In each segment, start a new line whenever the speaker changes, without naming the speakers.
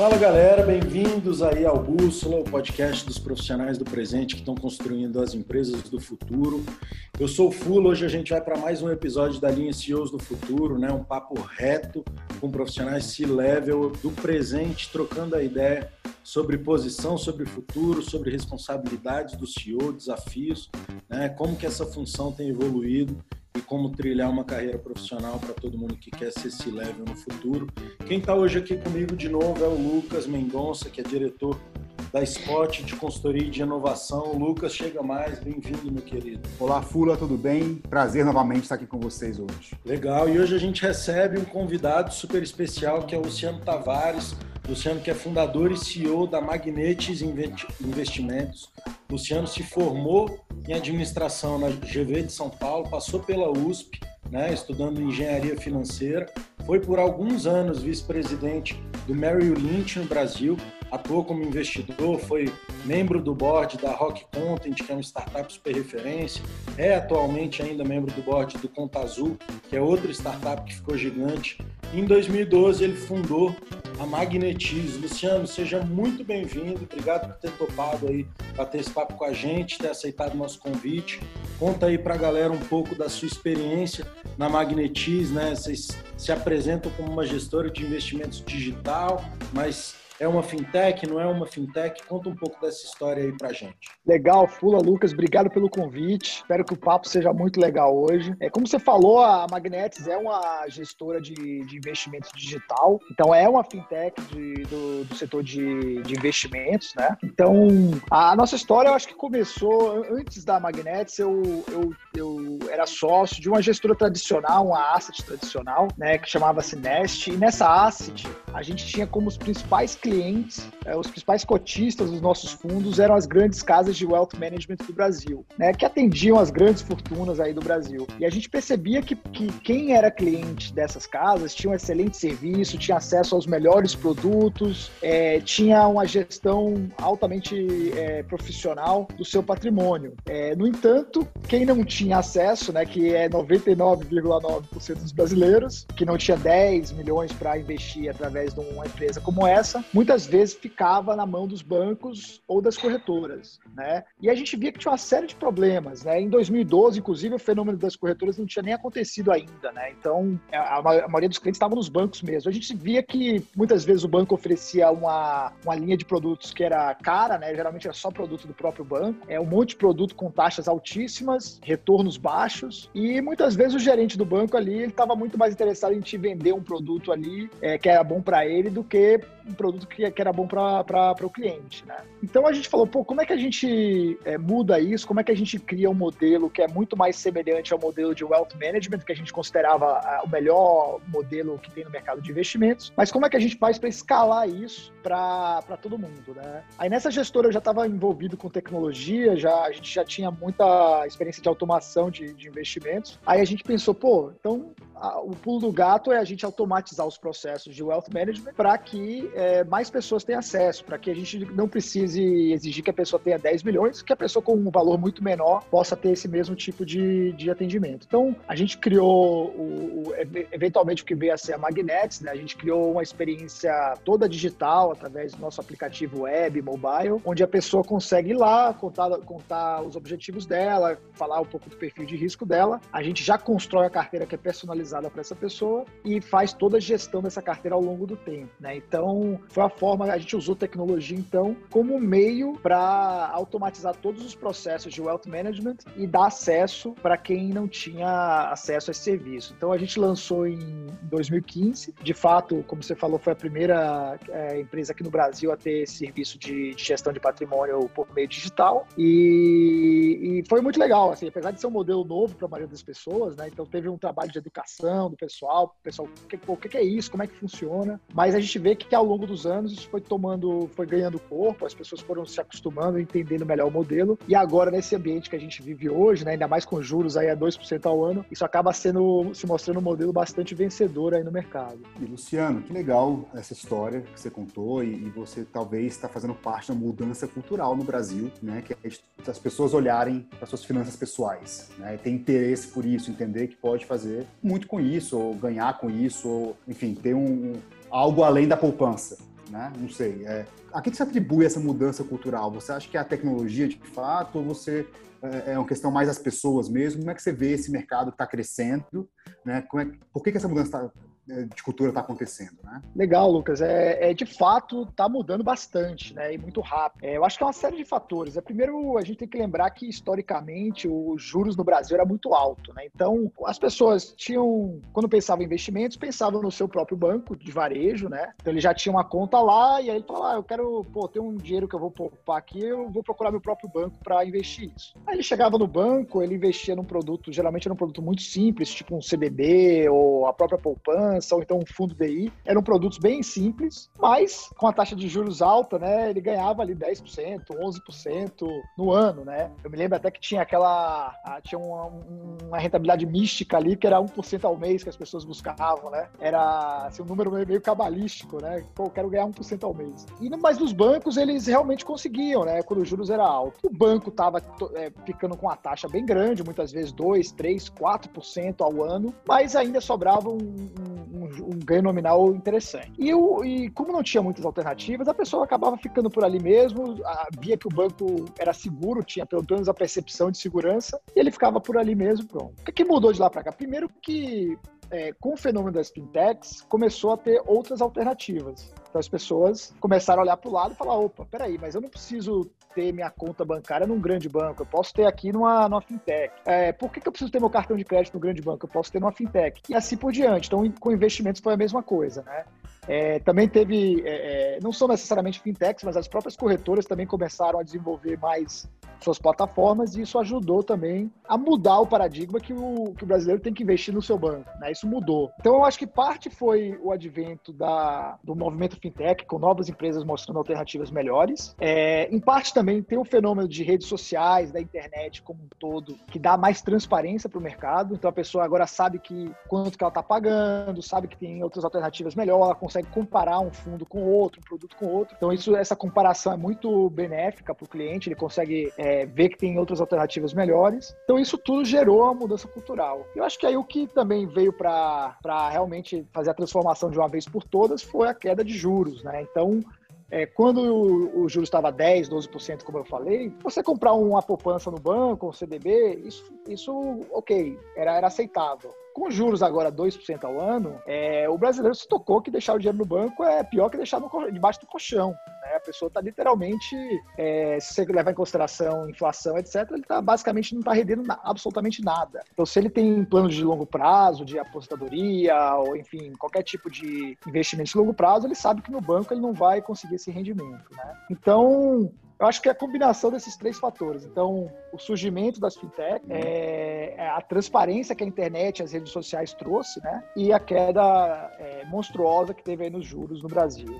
Fala galera, bem-vindos aí ao Bússola, o podcast dos profissionais do presente que estão construindo as empresas do futuro. Eu sou o Fula, hoje a gente vai para mais um episódio da linha CEOs do Futuro, né? um papo reto com profissionais C-level do presente, trocando a ideia sobre posição, sobre futuro, sobre responsabilidades do CEO, desafios, né? como que essa função tem evoluído e como trilhar uma carreira profissional para todo mundo que quer ser esse level no futuro. Quem está hoje aqui comigo de novo é o Lucas Mendonça, que é diretor da Spot de consultoria e de inovação. Lucas, chega mais, bem-vindo, meu querido.
Olá, Fula, tudo bem? Prazer novamente estar aqui com vocês hoje.
Legal, e hoje a gente recebe um convidado super especial que é o Luciano Tavares. Luciano, que é fundador e CEO da Magnetes Investimentos. Luciano se formou em administração na GV de São Paulo, passou pela USP, né, estudando engenharia financeira, foi por alguns anos vice-presidente do Merrill Lynch no Brasil, atuou como investidor, foi membro do board da Rock Content, que é uma startup super referência, é atualmente ainda membro do board do Conta Azul, que é outra startup que ficou gigante. Em 2012 ele fundou a Magnetize. Luciano, seja muito bem-vindo, obrigado por ter topado aí bater esse papo com a gente, ter aceitado o nosso convite. Conta aí para a galera um pouco da sua experiência na Magnetize, né? Vocês se apresentam como uma gestora de investimentos digital, mas é uma fintech, não é uma fintech? Conta um pouco dessa história aí pra gente.
Legal, Fula, Lucas, obrigado pelo convite. Espero que o papo seja muito legal hoje. É, como você falou, a Magnetis é uma gestora de, de investimentos digital, então é uma fintech de, do, do, setor de, de, investimentos, né? Então, a nossa história eu acho que começou antes da Magnetis, eu, eu, eu era sócio de uma gestora tradicional, uma asset tradicional, né, que chamava-se Nest, e nessa asset a gente tinha como os principais clientes clientes, é, os principais cotistas dos nossos fundos eram as grandes casas de wealth management do Brasil, né, que atendiam as grandes fortunas aí do Brasil. E a gente percebia que, que quem era cliente dessas casas tinha um excelente serviço, tinha acesso aos melhores produtos, é, tinha uma gestão altamente é, profissional do seu patrimônio. É, no entanto, quem não tinha acesso, né, que é 99,9% dos brasileiros, que não tinha 10 milhões para investir através de uma empresa como essa, muitas vezes ficava na mão dos bancos ou das corretoras, né? E a gente via que tinha uma série de problemas, né? Em 2012, inclusive, o fenômeno das corretoras não tinha nem acontecido ainda, né? Então, a, maioria dos clientes estavam nos bancos mesmo. A gente via que muitas vezes o banco oferecia uma, uma linha de produtos que era cara, né? Geralmente era só produto do próprio banco, é um monte de produto com taxas altíssimas, retornos baixos, e muitas vezes o gerente do banco ali ele estava muito mais interessado em te vender um produto ali é, que era bom para ele do que um produto que, que era bom para o cliente, né? Então a gente falou, pô, como é que a gente é, muda isso? Como é que a gente cria um modelo que é muito mais semelhante ao modelo de wealth management, que a gente considerava a, o melhor modelo que tem no mercado de investimentos, mas como é que a gente faz para escalar isso para todo mundo, né? Aí nessa gestora eu já estava envolvido com tecnologia, já a gente já tinha muita experiência de automação de, de investimentos. Aí a gente pensou, pô, então o pulo do gato é a gente automatizar os processos de wealth management para que é, mais pessoas tenham acesso, para que a gente não precise exigir que a pessoa tenha 10 milhões, que a pessoa com um valor muito menor possa ter esse mesmo tipo de, de atendimento. Então, a gente criou, o, o, eventualmente, o que veio a ser a Magnets, né? a gente criou uma experiência toda digital através do nosso aplicativo web, mobile, onde a pessoa consegue ir lá, contar, contar os objetivos dela, falar um pouco do perfil de risco dela. A gente já constrói a carteira que é personalizada para essa pessoa e faz toda a gestão dessa carteira ao longo do tempo. Né? Então, foi a forma, a gente usou tecnologia, então, como meio para automatizar todos os processos de wealth management e dar acesso para quem não tinha acesso a esse serviço. Então, a gente lançou em 2015. De fato, como você falou, foi a primeira é, empresa aqui no Brasil a ter serviço de, de, gestão de patrimônio por meio digital. E, e foi muito legal, assim, apesar de ser um modelo novo para a maioria das pessoas, né? Então, teve um trabalho de educação do pessoal, pessoal, o que, o que é isso, como é que funciona. Mas a gente vê que ao longo dos anos isso foi tomando, foi ganhando corpo, as pessoas foram se acostumando, entendendo melhor o modelo. E agora, nesse ambiente que a gente vive hoje, né, ainda mais com juros aí a 2% ao ano, isso acaba sendo, se mostrando um modelo bastante vencedor aí no mercado.
E Luciano, que legal essa história que você contou e, e você talvez está fazendo parte da mudança cultural no Brasil, né, que é as pessoas olharem para suas finanças pessoais, né, ter interesse por isso, entender que pode fazer muito com isso, ou ganhar com isso, ou enfim, ter um, algo além da poupança. Né? Não sei. É, a que se atribui essa mudança cultural? Você acha que é a tecnologia de fato ou você é, é uma questão mais das pessoas mesmo? Como é que você vê esse mercado que está crescendo? Né? Como é, por que, que essa mudança está de cultura está acontecendo, né?
Legal, Lucas. É, é de fato está mudando bastante, né? E muito rápido. É, eu acho que é uma série de fatores. É, primeiro, a gente tem que lembrar que historicamente os juros no Brasil era muito alto, né? Então as pessoas tinham, quando pensavam em investimentos, pensavam no seu próprio banco de varejo, né? Então ele já tinha uma conta lá e aí ele falava, ah, eu quero pô, ter um dinheiro que eu vou poupar aqui, eu vou procurar meu próprio banco para investir isso. Aí ele chegava no banco, ele investia num produto, geralmente era um produto muito simples, tipo um CDB ou a própria poupança ou então um fundo DI. Eram produtos bem simples, mas com a taxa de juros alta, né, ele ganhava ali 10%, 11% no ano, né? Eu me lembro até que tinha aquela ah, tinha uma, uma rentabilidade mística ali que era 1% ao mês que as pessoas buscavam, né? Era assim, um número meio cabalístico, né? Pô, eu quero ganhar 1% ao mês. E mas nos bancos eles realmente conseguiam, né? Quando os juros era alto. O banco estava é, ficando com a taxa bem grande, muitas vezes 2, 3, 4% ao ano, mas ainda sobrava um, um, um, ganho nominal interessante. E, o, e como não tinha muitas alternativas, a pessoa acabava ficando por ali mesmo, via que o banco era seguro, tinha pelo menos a percepção de segurança, e ele ficava por ali mesmo, pronto. O que, que mudou de lá para cá? Primeiro que é, com o fenômeno das fintechs, começou a ter outras alternativas. Então as pessoas começaram a olhar para o lado e falar: opa, peraí, mas eu não preciso ter minha conta bancária num grande banco, eu posso ter aqui numa, numa fintech. É, por que, que eu preciso ter meu cartão de crédito no grande banco? Eu posso ter numa fintech. E assim por diante. Então, com investimentos foi a mesma coisa, né? É, também teve, é, é não são necessariamente fintechs, mas as próprias corretoras também começaram a desenvolver mais suas plataformas e isso ajudou também a mudar o paradigma que o, que o brasileiro tem que investir no seu banco. Né? Isso mudou. Então eu acho que parte foi o advento da, do movimento fintech, com novas empresas mostrando alternativas melhores. É, em parte também tem um fenômeno de redes sociais, da internet como um todo, que dá mais transparência para o mercado. Então a pessoa agora sabe que quanto que ela está pagando, sabe que tem outras alternativas melhor, consegue comparar um fundo com outro, um produto com outro. Então isso, essa comparação é muito benéfica para o cliente, ele consegue é, ver que tem outras alternativas melhores. Então isso tudo gerou a mudança cultural. Eu acho que aí o que também veio para realmente fazer a transformação de uma vez por todas foi a queda de juros, né? Então é, quando o, o juros estava 10, 12%, como eu falei, você comprar uma poupança no banco, um CDB, isso, isso ok, era, era aceitável. Com juros agora 2% ao ano, é, o brasileiro se tocou que deixar o dinheiro no banco é pior que deixar no, debaixo do colchão. Né? A pessoa está literalmente, é, se você levar em consideração inflação, etc., ele tá, basicamente não está rendendo na, absolutamente nada. Então, se ele tem planos de longo prazo, de aposentadoria, ou enfim, qualquer tipo de investimento de longo prazo, ele sabe que no banco ele não vai conseguir esse rendimento. Né? Então, eu acho que é a combinação desses três fatores. Então, o surgimento das fintech, é, é, a transparência que a internet, as redes sociais trouxe, né? E a queda é, monstruosa que teve aí nos juros no Brasil.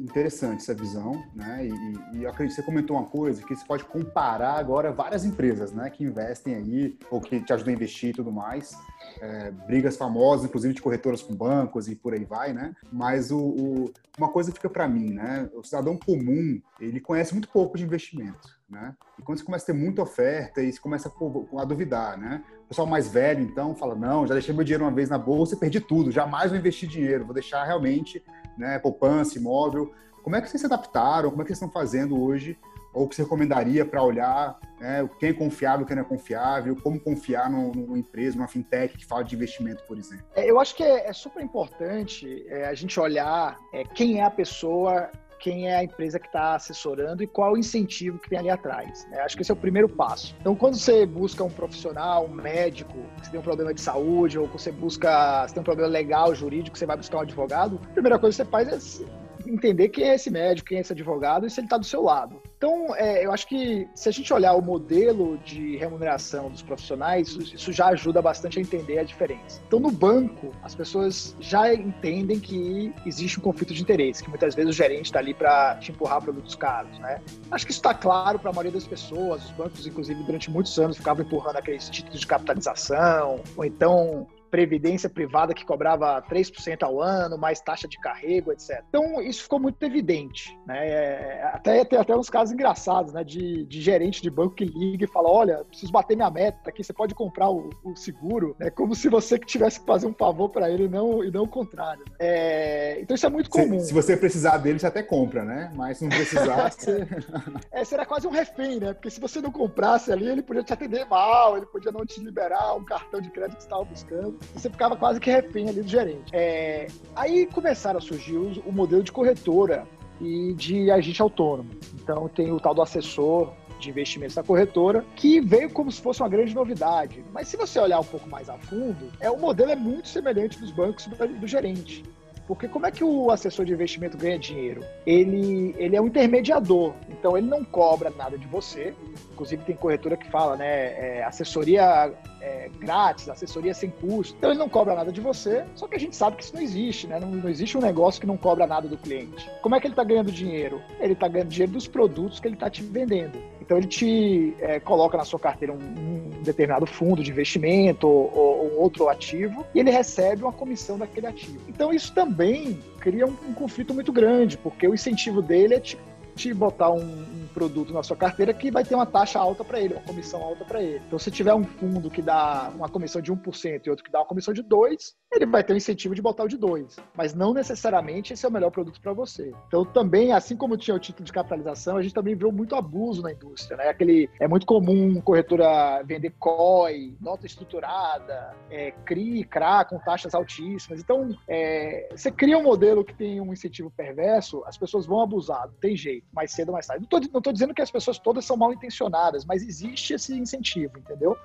Interessante essa visão, né? E, e eu acredito que você comentou uma coisa que você pode comparar agora várias empresas, né? Que investem aí ou que te ajudam a investir e tudo mais. É, brigas famosas, inclusive de corretoras com bancos e por aí vai, né? Mas o, o uma coisa fica para mim, né? O cidadão comum, ele conhece muito pouco de investimento, né? E quando você começa a ter muita oferta e você começa a, a duvidar, né? O pessoal mais velho, então, fala, não, já deixei meu dinheiro uma vez na bolsa e perdi tudo, jamais vou investir dinheiro, vou deixar realmente, né, poupança, imóvel. Como é que vocês se adaptaram? Como é que vocês estão fazendo hoje ou que você recomendaria para olhar né, quem é confiável, quem não é confiável, como confiar numa empresa, numa fintech que fala de investimento, por exemplo?
É, eu acho que é, é super importante é, a gente olhar é, quem é a pessoa quem é a empresa que está assessorando e qual o incentivo que tem ali atrás. Né? Acho que esse é o primeiro passo. Então, quando você busca um profissional, um médico, você tem um problema de saúde, ou você busca, você tem um problema legal, jurídico, você vai buscar um advogado, a primeira coisa que você faz é entender quem é esse médico, quem é esse advogado e se ele está do seu lado. Então, é, eu acho que se a gente olhar o modelo de remuneração dos profissionais, isso já ajuda bastante a entender a diferença. Então, no banco, as pessoas já entendem que existe um conflito de interesse, que muitas vezes o gerente está ali para te empurrar produtos caros, né? Acho que isso está claro para a maioria das pessoas. Os bancos, inclusive, durante muitos anos ficavam empurrando aqueles títulos de capitalização, ou então previdência privada que cobrava 3% ao ano, mais taxa de carrego, etc. Então, isso ficou muito evidente. Né? É, até tem até uns casos engraçados, né? De, de gerente de banco que liga e fala: olha, preciso bater minha meta aqui, você pode comprar o, o seguro. É como se você que tivesse que fazer um favor para ele e não, e não o contrário. É, então, isso é muito comum.
Se, se, você precisar dele, você até compra, né? Mas se não precisar, você...
é, será quase um refém, né? Porque se você não comprasse ali, ele podia te atender mal, ele podia não te liberar um cartão de crédito que você estava buscando. Você ficava quase que refém ali do gerente. É, aí começaram a surgir o, o modelo de corretora e de agente autônomo. Então tem o tal do assessor de investimentos da corretora, que veio como se fosse uma grande novidade. Mas se você olhar um pouco mais a fundo, é o modelo é muito semelhante dos bancos do, do gerente. Porque como é que o assessor de investimento ganha dinheiro? Ele, ele é um intermediador, então ele não cobra nada de você. Inclusive tem corretora que fala, né, é, assessoria é, grátis, assessoria sem custo. Então ele não cobra nada de você, só que a gente sabe que isso não existe, né? Não, não existe um negócio que não cobra nada do cliente. Como é que ele está ganhando dinheiro? Ele está ganhando dinheiro dos produtos que ele está te vendendo. Então ele te é, coloca na sua carteira um, um determinado fundo de investimento ou, ou, outro ativo e ele recebe uma comissão daquele ativo. Então isso também cria um, um conflito muito grande, porque o incentivo dele é te, te botar um produto na sua carteira que vai ter uma taxa alta para ele, uma comissão alta para ele. Então, se tiver um fundo que dá uma comissão de 1% e outro que dá uma comissão de 2%, ele vai ter o incentivo de botar o de 2%. Mas não necessariamente esse é o melhor produto para você. Então, também, assim como tinha o título de capitalização, a gente também viu muito abuso na indústria. Né? Aquele, é muito comum corretora vender COI, nota estruturada, é, CRI, CRA com taxas altíssimas. Então, é, você cria um modelo que tem um incentivo perverso, as pessoas vão abusar, não tem jeito, mais cedo ou mais tarde. Não estou estou dizendo que as pessoas todas são mal intencionadas, mas existe esse incentivo, entendeu?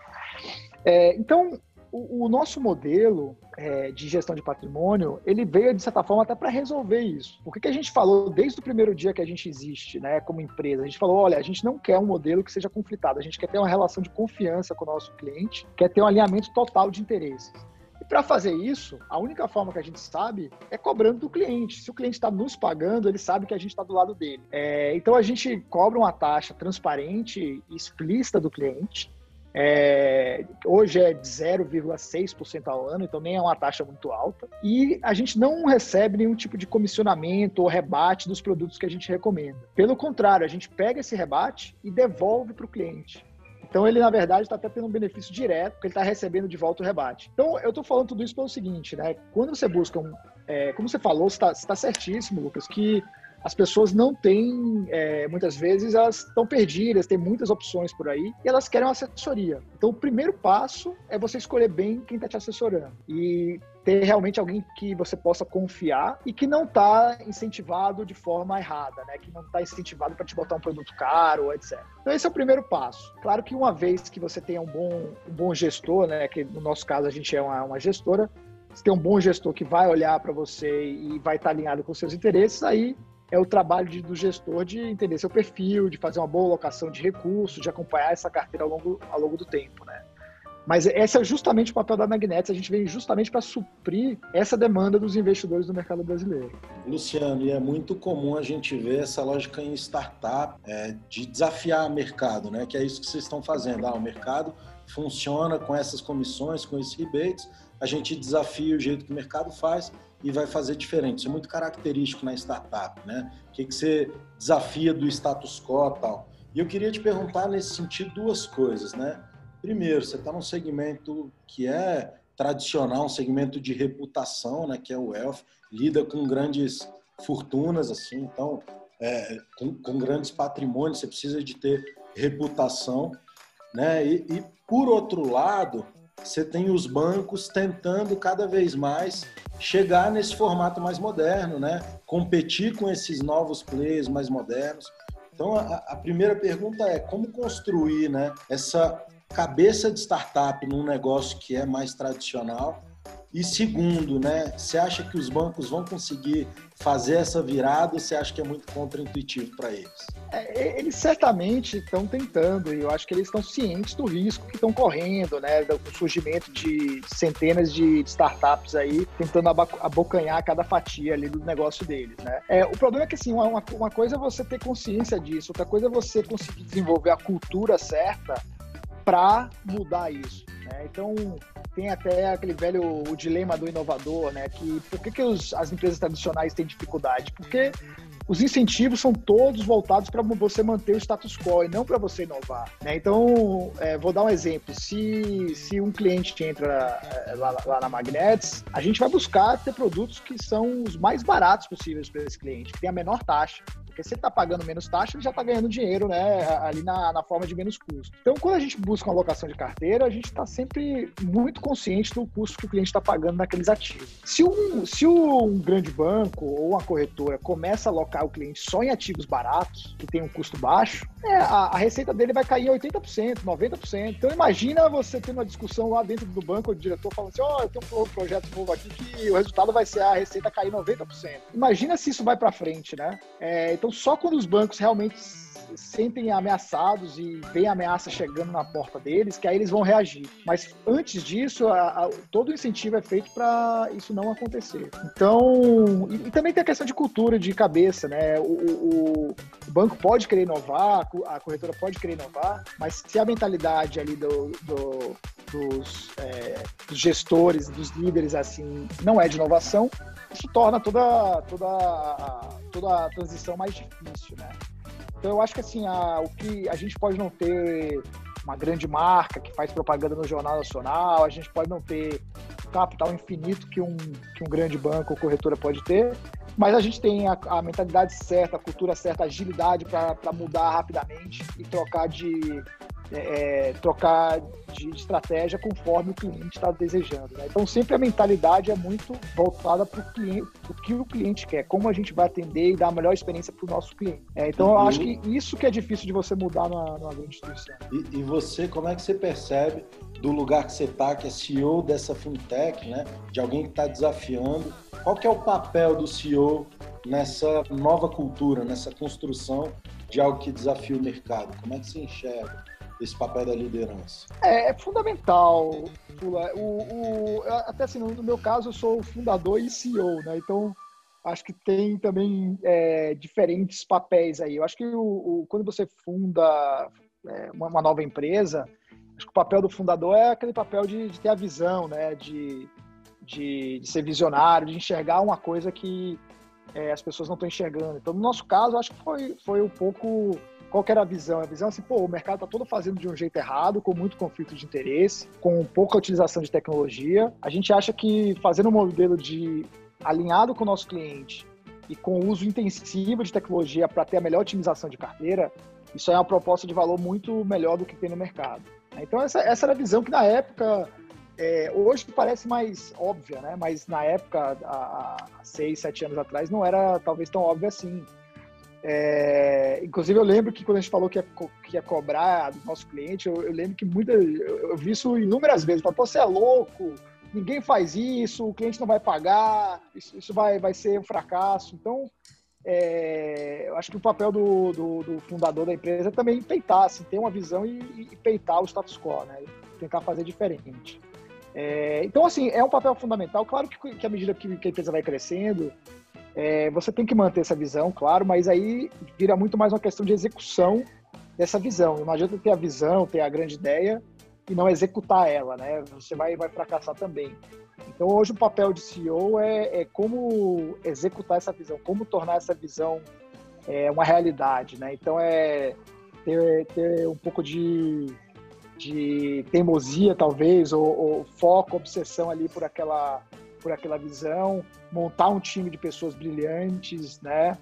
É, então, o, o, nosso modelo é, de gestão de patrimônio, ele veio, de certa forma, até para resolver isso. O que, que a gente falou desde o primeiro dia que a gente existe, né, como empresa? A gente falou, olha, a gente não quer um modelo que seja conflitado, a gente quer ter uma relação de confiança com o nosso cliente, quer ter um alinhamento total de interesses. Para fazer isso, a única forma que a gente sabe é cobrando do cliente. Se o cliente está nos pagando, ele sabe que a gente está do lado dele. É, então a gente cobra uma taxa transparente e explícita do cliente. É, hoje é de 0,6% ao ano, então nem é uma taxa muito alta. E a gente não recebe nenhum tipo de comissionamento ou rebate dos produtos que a gente recomenda. Pelo contrário, a gente pega esse rebate e devolve para o cliente. Então ele, na verdade, está até tendo um benefício direto, porque ele está recebendo de volta o rebate. Então eu estou falando tudo isso pelo seguinte, né? Quando você busca um. É, como você falou, está tá certíssimo, Lucas, que as pessoas não têm, é, muitas vezes, elas estão perdidas, tem muitas opções por aí e elas querem uma assessoria. Então, o primeiro passo é você escolher bem quem está te assessorando e ter realmente alguém que você possa confiar e que não está incentivado de forma errada, né? Que não está incentivado para te botar um produto caro, etc. Então, esse é o primeiro passo. Claro que uma vez que você tenha um bom, um bom gestor, né? Que no nosso caso a gente é uma, uma gestora, se tem um bom gestor que vai olhar para você e vai estar tá alinhado com seus interesses, aí é o trabalho de, do gestor de entender seu perfil, de fazer uma boa alocação de recursos, de acompanhar essa carteira ao longo, ao longo do tempo, né? Mas esse é justamente o papel da Magnetics, a gente vem justamente para suprir essa demanda dos investidores do mercado brasileiro.
Luciano, e é muito comum a gente ver essa lógica em startup é, de desafiar o mercado, né? Que é isso que vocês estão fazendo. Ah, o mercado funciona com essas comissões, com esses rebates, a gente desafia o jeito que o mercado faz e vai fazer diferente. Isso é muito característico na startup, né? O que, que você desafia do status quo e tal. E eu queria te perguntar nesse sentido duas coisas, né? Primeiro, você está num segmento que é tradicional, um segmento de reputação, né? Que é o wealth, lida com grandes fortunas, assim, então, é, com, com, grandes patrimônios, você precisa de ter reputação, né? E, e por outro lado, você tem os bancos tentando cada vez mais chegar nesse formato mais moderno, né? Competir com esses novos players mais modernos. Então, a, a primeira pergunta é como construir, né? Essa cabeça de startup num negócio que é mais tradicional e segundo, né, você acha que os bancos vão conseguir fazer essa virada ou você acha que é muito contraintuitivo para eles?
É, eles certamente estão tentando e eu acho que eles estão cientes do risco que estão correndo, né, do surgimento de centenas de startups aí tentando abocanhar cada fatia ali do negócio deles, né. É, o problema é que assim, uma, uma coisa é você ter consciência disso, outra coisa é você conseguir desenvolver a cultura certa para mudar isso. Né? Então, tem até aquele velho o dilema do inovador, né? Que por que, que os, as empresas tradicionais têm dificuldade? Porque os incentivos são todos voltados para você manter o status quo e não para você inovar. Né? Então, é, vou dar um exemplo. Se, se um cliente entra é, lá, lá, na Magnets, a gente vai buscar ter produtos que são os mais baratos possíveis para esse cliente, que tem a menor taxa. Porque se está pagando menos taxa, ele já está ganhando dinheiro né, ali na, na forma de menos custo. Então, quando a gente busca uma alocação de carteira, a gente está sempre muito consciente do custo que o cliente está pagando naqueles ativos. Se um, se um grande banco ou uma corretora começa a alocar o cliente só em ativos baratos, que tem um custo baixo, é, a, a, receita dele vai cair 80%, 90%. Então, imagina você tendo uma discussão lá dentro do banco, o diretor falando assim: Ó, oh, eu tenho um projeto novo aqui que o resultado vai ser a receita cair 90%. Imagina se isso vai para frente, né? É, então, então, só quando os bancos realmente sentem ameaçados e veem ameaça chegando na porta deles, que aí eles vão reagir. Mas antes disso, a, a, todo o incentivo é feito para isso não acontecer. Então, e, e, também tem a questão de cultura, de cabeça, né? O, o, o, banco pode querer inovar, a corretora pode querer inovar, mas se a mentalidade ali do, do dos, é, dos gestores, dos líderes, assim, não é de inovação, isso torna toda, toda, toda a transição mais difícil, né? Então eu acho que assim, a, o que a gente pode não ter uma grande marca que faz propaganda no Jornal Nacional, a gente pode não ter capital infinito que um, que um grande banco ou corretora pode ter, mas a gente tem a, a mentalidade certa, a cultura certa, a agilidade para mudar rapidamente e trocar de, é, é, trocar de estratégia conforme o cliente está desejando. Né? Então, sempre a mentalidade é muito voltada para o que o cliente quer, como a gente vai atender e dar a melhor experiência para o nosso cliente. É, então, eu acho que isso que é difícil de você mudar numa, numa grande instituição.
E, e, você, como é que você percebe do lugar que você está, que é CEO dessa fintech, né? de alguém que está desafiando, qual que é o papel do CEO nessa nova cultura, nessa construção de algo que desafia o mercado? Como é que você enxerga? Esse papel da liderança?
É, é fundamental, Pula. O, o, até assim, no meu caso, eu sou fundador e CEO, né? Então, acho que tem também é, diferentes papéis aí. Eu acho que o, o quando você funda é, uma, uma, nova empresa, acho que o papel do fundador é aquele papel de, de ter a visão, né? De, de, de, ser visionário, de enxergar uma coisa que é, as pessoas não estão enxergando. Então, no nosso caso, acho que foi, foi um pouco qual que era a visão? A visão é assim, pô, o mercado está todo fazendo de um jeito errado, com muito conflito de interesse, com pouca utilização de tecnologia. A gente acha que fazendo um modelo de alinhado com o nosso cliente e com o uso intensivo de tecnologia para ter a melhor otimização de carteira, isso é uma proposta de valor muito melhor do que tem no mercado. Então essa, essa era a visão que na época é, hoje parece mais óbvia, né? Mas na época, há, há seis, sete anos atrás, não era talvez tão óbvia assim. É, inclusive, eu lembro que quando a gente falou que ia, que ia cobrar do nosso cliente, eu, eu lembro que muita, eu, eu, vi isso inúmeras vezes. Falei, você é louco, ninguém faz isso, o cliente não vai pagar, isso, isso vai, vai ser um fracasso. Então, é, eu acho que o papel do, do, do, fundador da empresa é também peitar, assim, ter uma visão e, e peitar o status quo, né? tentar fazer diferente. É, então, assim, é um papel fundamental. Claro que, que à medida que, que a empresa vai crescendo, é, você tem que manter essa visão, claro, mas aí vira muito mais uma questão de execução dessa visão. Não adianta ter a visão, ter a grande ideia e não executar ela, né? Você vai, vai fracassar também. Então, hoje o papel de CEO é, é como executar essa visão, como tornar essa visão é, uma realidade, né? Então, é ter, ter um pouco de, de teimosia, talvez, ou, ou foco, obsessão ali por aquela por aquela visão, montar um time de pessoas brilhantes, né?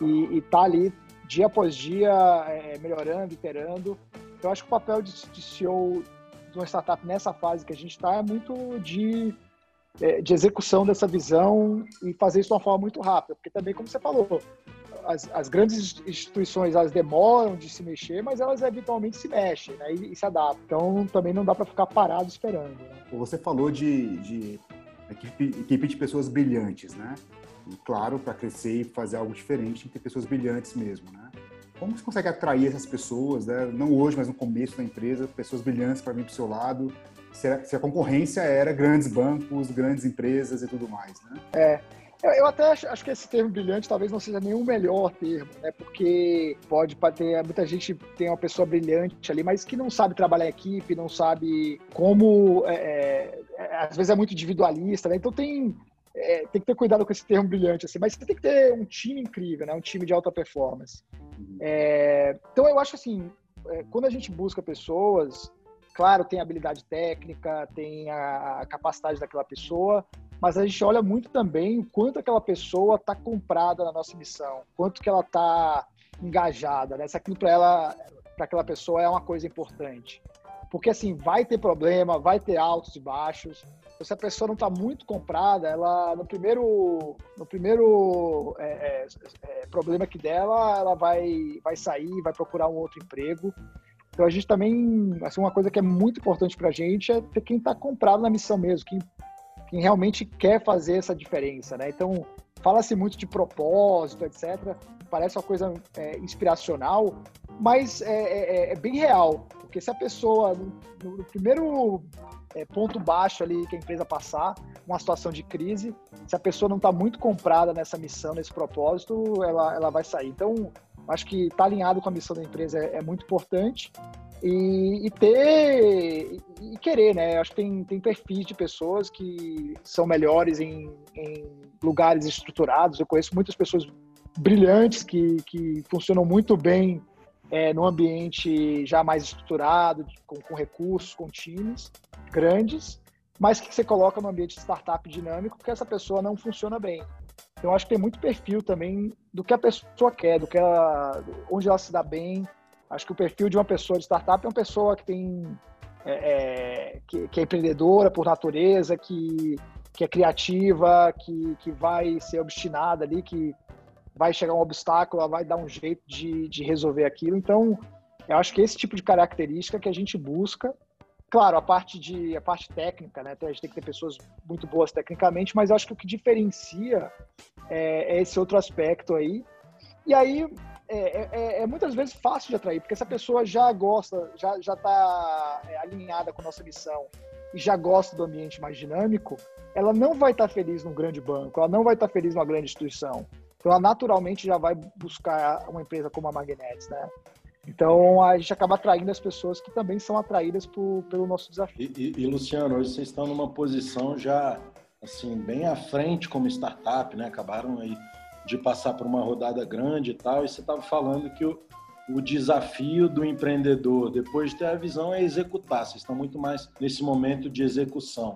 E, estar tá ali dia após dia é, melhorando, iterando. Eu acho que o papel de, de CEO de uma startup nessa fase que a gente está é muito de, é, de execução dessa visão e fazer isso de uma forma muito rápida, porque também, como você falou, as, as, grandes instituições elas demoram de se mexer, mas elas eventualmente se mexem né, e, e se adaptam. Então também não dá para ficar parado esperando. Né?
Você falou de, de equipe, equipe de pessoas brilhantes, né? E, claro, para crescer e fazer algo diferente, tem que ter pessoas brilhantes mesmo, né? Como você consegue atrair essas pessoas, né? não hoje, mas no começo da empresa, pessoas brilhantes para vir para o seu lado? Se a, se a, concorrência era grandes bancos, grandes empresas e tudo mais, né?
É, Eu, eu até acho, acho, que esse termo brilhante talvez não seja nenhum melhor termo, né? Porque pode ter muita gente tem uma pessoa brilhante ali, mas que não sabe trabalhar em equipe, não sabe como. É, é, é às vezes é muito individualista, né? Então tem é, tem que ter cuidado com esse termo brilhante, assim, mas você tem que ter um time incrível, né? Um time de alta performance. É, então eu acho assim, é, quando a gente busca pessoas, claro, tem habilidade técnica, tem a capacidade daquela pessoa, mas a gente olha muito também o quanto aquela pessoa está comprada na nossa missão, quanto que ela está engajada, né? Se aquilo para ela, para aquela pessoa é uma coisa importante. Porque assim, vai ter problema, vai ter altos e baixos. Então, se a pessoa não está muito comprada, ela no primeiro, no primeiro é, é, é, problema que dela, ela vai, vai sair, vai procurar um outro emprego. Então a gente também, assim, uma coisa que é muito importante para a gente é ter quem está comprado na missão mesmo, quem quem realmente quer fazer essa diferença, né? Então, fala-se muito de propósito, etc. Parece uma coisa é, inspiracional, mas é, é, é, é, bem real. Porque se a pessoa, no, no primeiro é, ponto baixo ali que a empresa passar, uma situação de crise, se a pessoa não está muito comprada nessa missão, nesse propósito, ela, ela vai sair. Então, acho que estar tá alinhado com a missão da empresa é, é muito importante e, e, ter e querer, né? Acho que tem, tem perfis de pessoas que são melhores em, em lugares estruturados. Eu conheço muitas pessoas brilhantes que, que funcionam muito bem é, no ambiente já mais estruturado, com, com recursos, com times grandes, mas que você coloca no ambiente de startup dinâmico porque essa pessoa não funciona bem. Então, acho que tem muito perfil também do que a pessoa quer, do que ela, onde ela se dá bem, Acho que o perfil de uma pessoa de startup é uma pessoa que tem é, é, que, que, é empreendedora por natureza, que, que é criativa, que, que vai ser obstinada ali, que vai chegar um obstáculo, ela vai dar um jeito de, de resolver aquilo. Então, eu acho que esse tipo de característica que a gente busca. Claro, a parte de a parte técnica, né? A gente tem que ter pessoas muito boas tecnicamente, mas acho que o que diferencia é, é esse outro aspecto aí. E aí, é, é, é, é, muitas vezes fácil de atrair, porque essa pessoa já gosta, já já está é, alinhada com a nossa missão e já gosta do ambiente mais dinâmico, ela não vai estar tá feliz num grande banco, ela não vai estar tá feliz numa grande instituição. Então, ela naturalmente já vai buscar uma empresa como a Magnets, né? Então, a gente acaba atraindo as pessoas que também são atraídas por, pelo nosso desafio.
E, e, e, Luciano, hoje vocês estão numa posição já, assim, bem à frente como startup, né? Acabaram aí de passar por uma rodada grande e tal, e você estava falando que o, o desafio do empreendedor, depois de ter a visão, é executar. Vocês estão muito mais nesse momento de execução.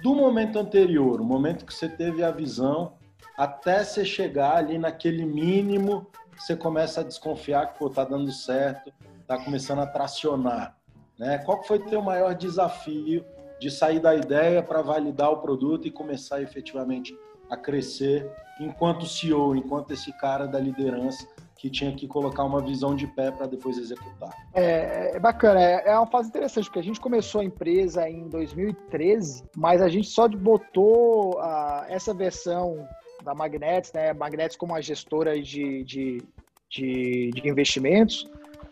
Do momento anterior, o momento que você teve a visão, até você chegar ali naquele mínimo, você começa a desconfiar que está dando certo, está começando a tracionar. Né? Qual foi o teu maior desafio de sair da ideia para validar o produto e começar efetivamente a crescer enquanto CEO, enquanto esse cara da liderança que tinha que colocar uma visão de pé para depois executar.
É, é bacana, é, é, uma fase interessante, porque a gente começou a empresa em 2013, mas a gente só botou uh, essa versão da Magnets, né, Magnets como uma gestora de, de, de, de investimentos,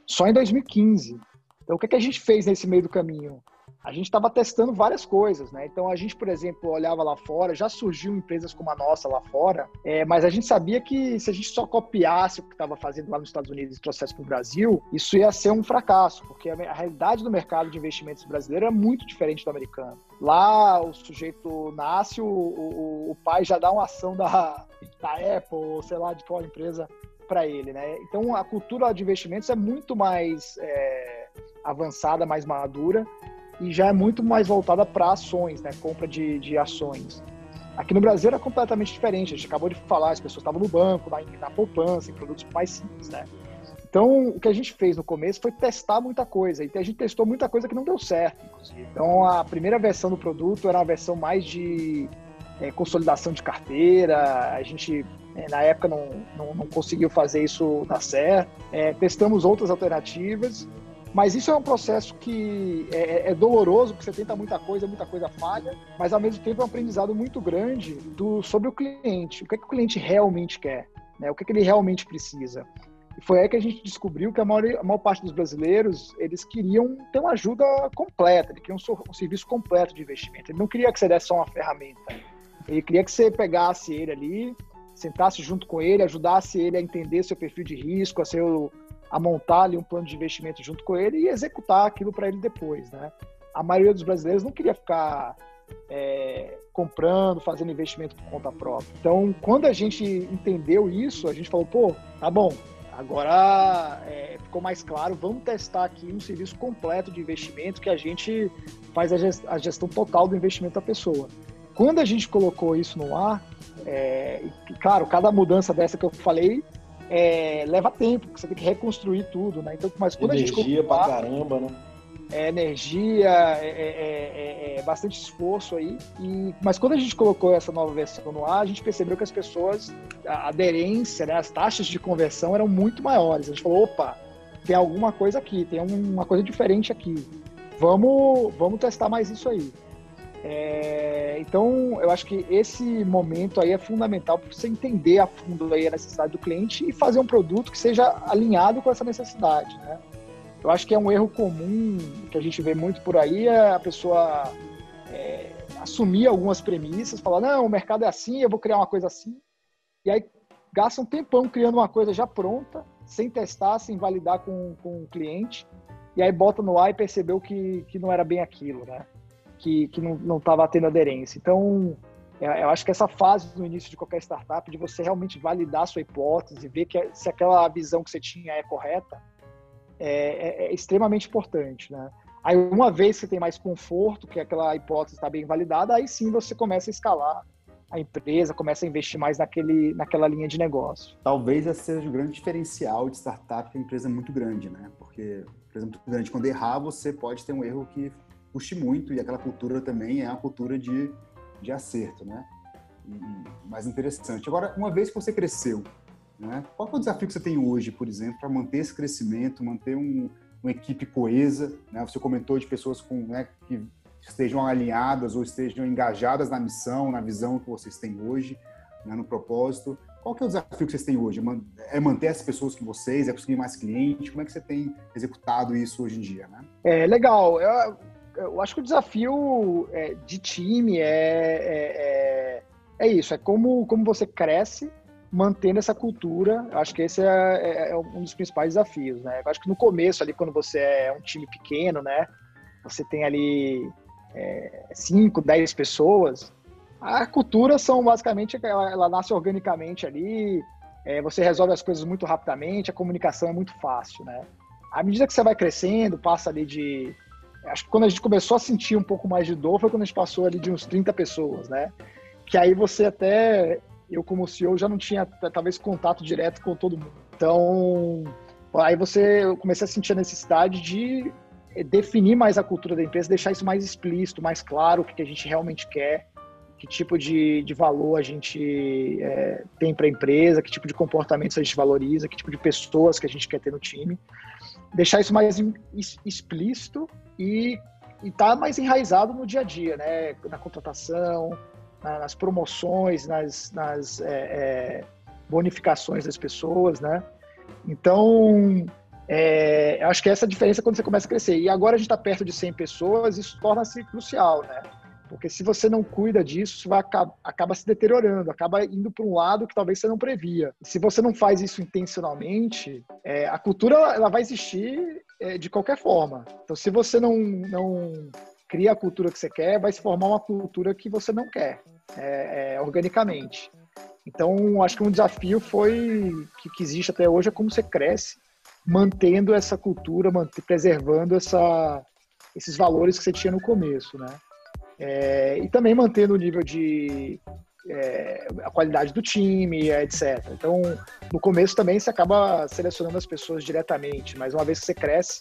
só em 2015. Então, o que, é que a gente fez nesse meio do caminho? A gente estava testando várias coisas, né? Então a gente, por exemplo, olhava lá fora, já surgiu empresas como a nossa lá fora, é, mas a gente sabia que se a gente só copiasse o que estava fazendo lá nos Estados Unidos e trouxesse para o Brasil, isso ia ser um fracasso, porque a, realidade do mercado de investimentos brasileiro é muito diferente do americano. Lá o sujeito nasce, o, o, o pai já dá uma ação da, da Apple, ou sei lá de qual empresa para ele, né? Então a cultura de investimentos é muito mais é, avançada, mais madura e já é muito mais voltada para ações, né? Compra de, de ações. Aqui no Brasil era completamente diferente. A gente acabou de falar, as pessoas estavam no banco, na, na poupança, em produtos mais simples, né? Então, o que a gente fez no começo foi testar muita coisa. E a gente testou muita coisa que não deu certo, inclusive. Então, a primeira versão do produto era uma versão mais de é, consolidação de carteira. A gente, é, na época, não, não, não, conseguiu fazer isso dar certo. É, testamos outras alternativas. Mas isso é um processo que é, é, é, doloroso, porque você tenta muita coisa, muita coisa falha, mas ao mesmo tempo é um aprendizado muito grande do, sobre o cliente. O que, é que o cliente realmente quer? Né? O que, é que ele realmente precisa? E foi aí que a gente descobriu que a maior, a maior parte dos brasileiros, eles queriam ter uma ajuda completa, queriam um, um serviço completo de investimento. Ele não queria que você desse só uma ferramenta. Ele queria que você pegasse ele ali, sentasse junto com ele, ajudasse ele a entender seu perfil de risco, a, seu, a montar ali um plano de investimento junto com ele e executar aquilo para ele depois, né? A maioria dos brasileiros não queria ficar é, comprando, fazendo investimento por conta própria. Então, quando a gente entendeu isso, a gente falou, pô, tá bom, agora é, ficou mais claro, vamos testar aqui um serviço completo de investimento que a gente faz a gestão total do investimento da pessoa. Quando a gente colocou isso no ar, é, claro, cada mudança dessa que eu falei é, leva tempo, porque você tem que reconstruir tudo, né? Então, mas quando
Energia
a gente
pra caramba, né?
É energia, é, é, é, bastante esforço aí. E, mas quando a gente colocou essa nova versão no ar, a gente percebeu que as pessoas, a aderência, né, as taxas de conversão eram muito maiores. A gente falou, opa, tem alguma coisa aqui, tem uma coisa diferente aqui. Vamos, vamos testar mais isso aí. É, então, eu acho que esse momento aí é fundamental para você entender a fundo aí a necessidade do cliente e fazer um produto que seja alinhado com essa necessidade, né? Eu acho que é um erro comum que a gente vê muito por aí é a pessoa é, assumir algumas premissas, falar, não, o mercado é assim, eu vou criar uma coisa assim, e aí gasta um tempão criando uma coisa já pronta, sem testar, sem validar com, com o cliente, e aí bota no ar e percebeu que, que não era bem aquilo, né? Que, que não estava tendo aderência. Então, é, eu acho que essa fase no início de qualquer startup, de você realmente validar a sua hipótese, ver que se aquela visão que você tinha é correta, é, é, é extremamente importante, né? Aí, uma vez que você tem mais conforto, que aquela hipótese está bem validada, aí sim você começa a escalar a empresa, começa a investir mais naquele, naquela linha de negócio.
Talvez esse seja o grande diferencial de startup, é uma empresa muito grande, né? Porque, por exemplo, muito grande, quando errar, você pode ter um erro que puxe muito e aquela cultura também é uma cultura de, de acerto, né? Mais interessante. Agora, uma vez que você cresceu, né, qual é o desafio que você tem hoje, por exemplo, para manter esse crescimento, manter um, uma equipe coesa? Né? Você comentou de pessoas com, né, que estejam alinhadas ou estejam engajadas na missão, na visão que vocês têm hoje, né, no propósito. Qual é o desafio que vocês têm hoje? É manter as pessoas com vocês? É conseguir mais clientes? Como é que você tem executado isso hoje em dia? Né?
É legal. Eu, eu acho que o desafio é, de time é, é, é, é, isso, é como, como você cresce mantendo essa cultura. Eu acho que esse é, é, é, um dos principais desafios, né? Eu acho que no começo ali, quando você é um time pequeno, né? Você tem ali 5, é, 10 pessoas, a cultura são basicamente, ela, ela nasce organicamente ali, você resolve as coisas muito rapidamente, a comunicação é muito fácil, né? À medida que você vai crescendo, passa ali de acho que quando a gente começou a sentir um pouco mais de dor foi quando a gente passou ali de uns 30 pessoas, né? Que aí você até, eu como CEO, já não tinha talvez contato direto com todo mundo. Então, aí você, eu comecei a sentir a necessidade de definir mais a cultura da empresa, deixar isso mais explícito, mais claro o que a gente realmente quer, que tipo de, de valor a gente é, tem para a empresa, que tipo de comportamentos a gente valoriza, que tipo de pessoas que a gente quer ter no time deixar isso mais explícito e estar tá mais enraizado no dia a dia, né? Na contratação, nas promoções, nas, nas é, é, bonificações das pessoas, né? Então, é, acho que essa é a diferença quando você começa a crescer. E agora a gente está perto de 100 pessoas, isso torna-se crucial, né? Porque se você não cuida disso, isso vai acaba se deteriorando, acaba indo para um lado que talvez você não previa. Se você não faz isso intencionalmente, é, a cultura ela vai existir é, de qualquer forma. Então, se você não, não cria a cultura que você quer, vai se formar uma cultura que você não quer, é, é organicamente. Então, acho que um desafio foi que, que existe até hoje é como você cresce, mantendo essa cultura, preservando essa, esses valores que você tinha no começo, né? É, e também mantendo o nível de é, a qualidade do time, etc. Então, no começo também você acaba selecionando as pessoas diretamente, mas uma vez que você cresce,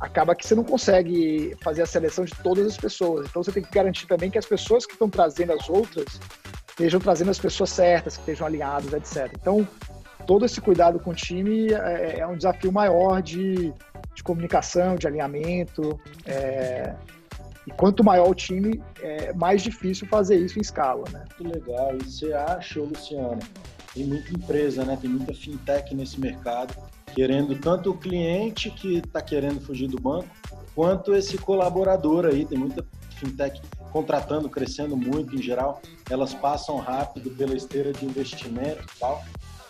acaba que você não consegue fazer a seleção de todas as pessoas. Então, você tem que garantir também que as pessoas que estão trazendo as outras estejam trazendo as pessoas certas, que estejam alinhadas, etc. Então, todo esse cuidado com o time é, é um desafio maior de, de comunicação, de alinhamento. É, e quanto maior o time, é mais difícil fazer isso em escala, né?
Que legal. E você acha, Luciano, tem muita empresa, né? Tem muita fintech nesse mercado, querendo tanto o cliente que está querendo fugir do banco, quanto esse colaborador aí. Tem muita fintech contratando, crescendo muito em geral, elas passam rápido pela esteira de investimento e tal.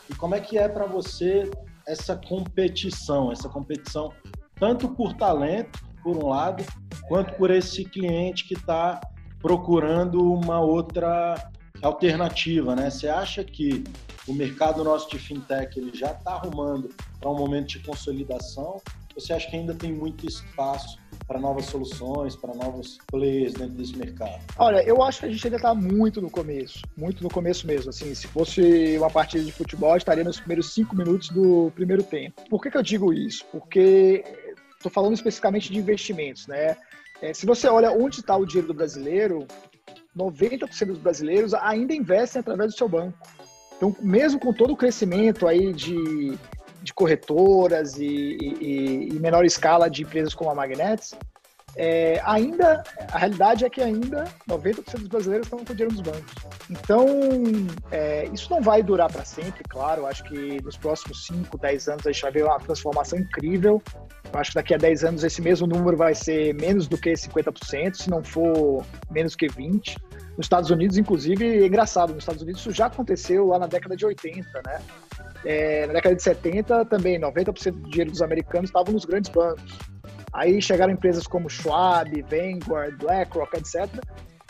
E como é que é para você essa competição, essa competição tanto por talento, por um lado, quanto por esse cliente que está procurando uma outra alternativa, né? Você acha que o mercado nosso de fintech ele já está arrumando para um momento de consolidação? Você acha que ainda tem muito espaço para novas soluções, para novos players dentro desse mercado?
Olha, eu acho que a gente ainda está muito no começo, muito no começo mesmo. Assim, se fosse uma partida de futebol, estaria nos primeiros cinco minutos do primeiro tempo. Por que, que eu digo isso? Porque estou falando especificamente de investimentos, né? É, se você olha onde está o dinheiro do brasileiro, 90% dos brasileiros ainda investem através do seu banco. Então, mesmo com todo o crescimento aí de, de corretoras e, e, e menor escala de empresas como a Magnets, é, ainda, a realidade é que ainda 90% dos brasileiros estão com dinheiro nos bancos. Então, é, isso não vai durar para sempre, claro. Acho que nos próximos 5, 10 anos a gente vai ver uma transformação incrível. Acho que daqui a 10 anos esse mesmo número vai ser menos do que 50%, se não for menos que 20%. Nos Estados Unidos, inclusive, é engraçado, nos Estados Unidos isso já aconteceu lá na década de 80, né? É, na década de 70 também, 90% do dinheiro dos americanos estavam nos grandes bancos. Aí chegaram empresas como Schwab, Vanguard, BlackRock, etc.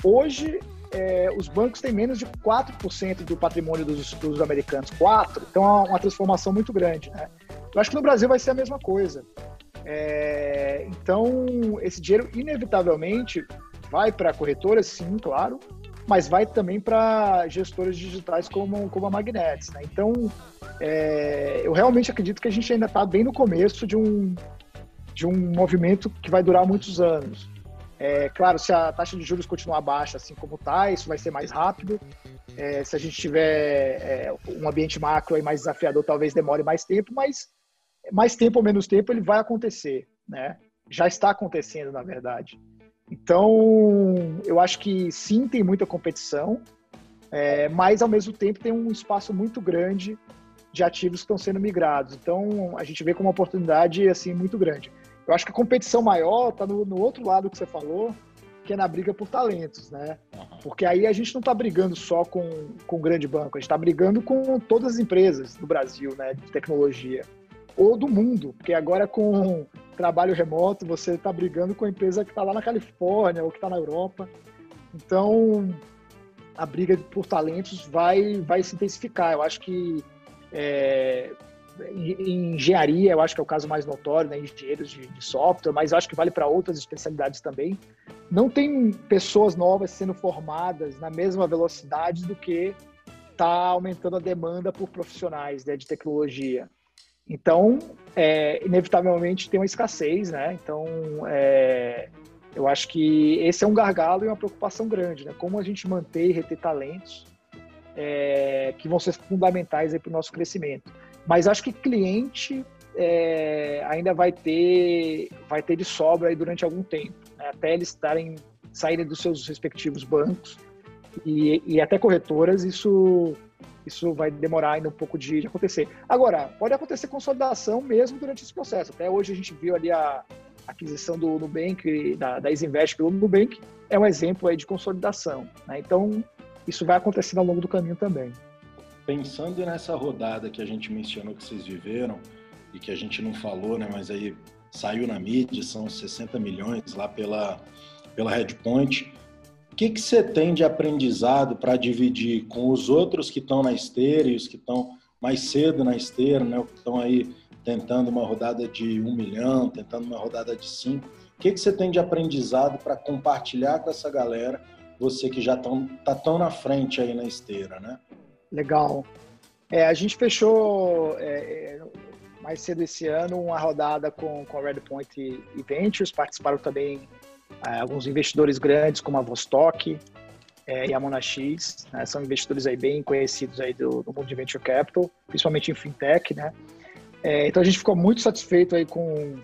Hoje, é, os bancos têm menos de 4% do patrimônio dos, dos americanos. 4%. Então, é uma transformação muito grande. Né? Eu acho que no Brasil vai ser a mesma coisa. É, então, esse dinheiro, inevitavelmente, vai para corretoras, sim, claro, mas vai também para gestoras digitais como, como a Magnets. Né? Então, é, eu realmente acredito que a gente ainda está bem no começo de um, de um movimento que vai durar muitos anos. É, claro, se a taxa de juros continuar baixa, assim como está, isso vai ser mais rápido. É, se a gente tiver é, um ambiente macro aí mais desafiador, talvez demore mais tempo, mas mais tempo ou menos tempo ele vai acontecer, né? Já está acontecendo, na verdade. Então, eu acho que sim, tem muita competição, é, mas ao mesmo tempo tem um espaço muito grande de ativos que estão sendo migrados. Então, a gente vê como uma oportunidade assim muito grande. Eu acho que a competição maior está no, no, outro lado que você falou, que é na briga por talentos, né? Porque aí a gente não está brigando só com, com o grande banco, a gente está brigando com todas as empresas do Brasil, né, de tecnologia, ou do mundo, porque agora com trabalho remoto você está brigando com a empresa que está lá na Califórnia ou que está na Europa. Então, a briga por talentos vai, vai se intensificar. Eu acho que é, em engenharia, eu acho que é o caso mais notório, né? engenheiros de, de software, mas acho que vale para outras especialidades também. Não tem pessoas novas sendo formadas na mesma velocidade do que está aumentando a demanda por profissionais né, de tecnologia. Então, é, inevitavelmente tem uma escassez, né? Então, é, eu acho que esse é um gargalo e uma preocupação grande, né? Como a gente manter e reter talentos é, que vão ser fundamentais para o nosso crescimento. Mas acho que cliente é, ainda vai ter, vai ter de sobra aí durante algum tempo, né? até eles estarem saírem dos seus respectivos bancos e, e até corretoras, isso isso vai demorar ainda um pouco de, de, acontecer. Agora, pode acontecer consolidação mesmo durante esse processo. Até hoje a gente viu ali a aquisição do Nubank, da, da Isinvest pelo Nubank, é um exemplo aí de consolidação. Né? Então, isso vai acontecendo ao longo do caminho também.
Pensando nessa rodada que a gente mencionou que vocês viveram e que a gente não falou, né, mas aí saiu na mídia, são 60 milhões lá pela, pela Redpoint. O que, você tem de aprendizado para dividir com os outros que estão na esteira e os que estão mais cedo na esteira, né, que estão aí tentando uma rodada de um milhão, tentando uma rodada de cinco? O que, você tem de aprendizado para compartilhar com essa galera você que já está tão na frente aí na esteira, né?
Legal. É, a gente fechou é, é, mais cedo esse ano uma rodada com, com a Redpoint e, e Ventures, participaram também alguns investidores grandes como a Vostok é, e a Monax, né? são investidores aí bem conhecidos aí do, do mundo de Venture Capital, principalmente em FinTech, né? É, então a gente ficou muito satisfeito aí com,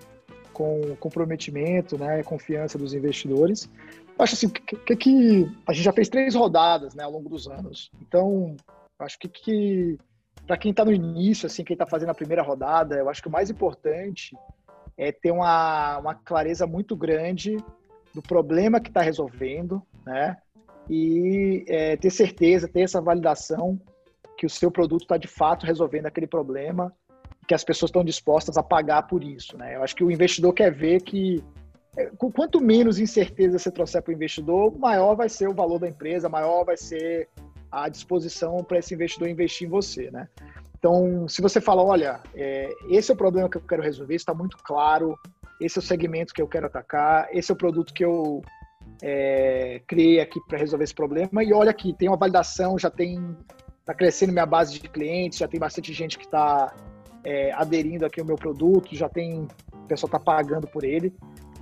com o comprometimento, né, confiança dos investidores acho assim, que, que, que, a gente já fez três rodadas, né, ao longo dos anos. Então, acho que, que para quem está no início, assim, quem está fazendo a primeira rodada, eu acho que o mais importante é ter uma, uma clareza muito grande do problema que está resolvendo, né? E é, ter certeza, ter essa validação que o seu produto está de fato resolvendo aquele problema, que as pessoas estão dispostas a pagar por isso, né? Eu acho que o investidor quer ver que é, quanto menos incerteza você trouxer para o investidor, maior vai ser o valor da empresa, maior vai ser a disposição para esse investidor investir em você, né? Então, se você fala, olha, é, esse é o problema que eu quero resolver, está muito claro, esse é o segmento que eu quero atacar, esse é o produto que eu é, criei aqui para resolver esse problema, e olha aqui, tem uma validação, já tem, está crescendo minha base de clientes, já tem bastante gente que está é, aderindo aqui ao meu produto, já tem, o pessoal está pagando por ele.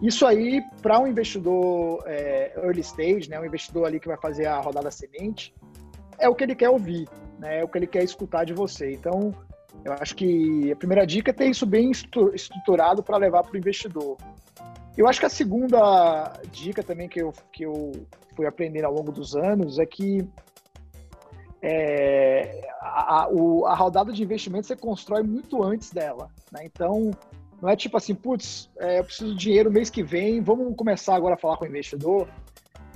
Isso aí, para um investidor é, early stage, né, um investidor ali que vai fazer a rodada semente, é o que ele quer ouvir, né, é o que ele quer escutar de você. Então, eu acho que a primeira dica é ter isso bem estruturado para levar para o investidor. Eu acho que a segunda dica também que eu, que eu fui aprendendo ao longo dos anos é que é, a, a, a rodada de investimento você constrói muito antes dela. Né? Então, não é tipo assim, putz, é, eu preciso de dinheiro mês que vem, vamos começar agora a falar com o investidor.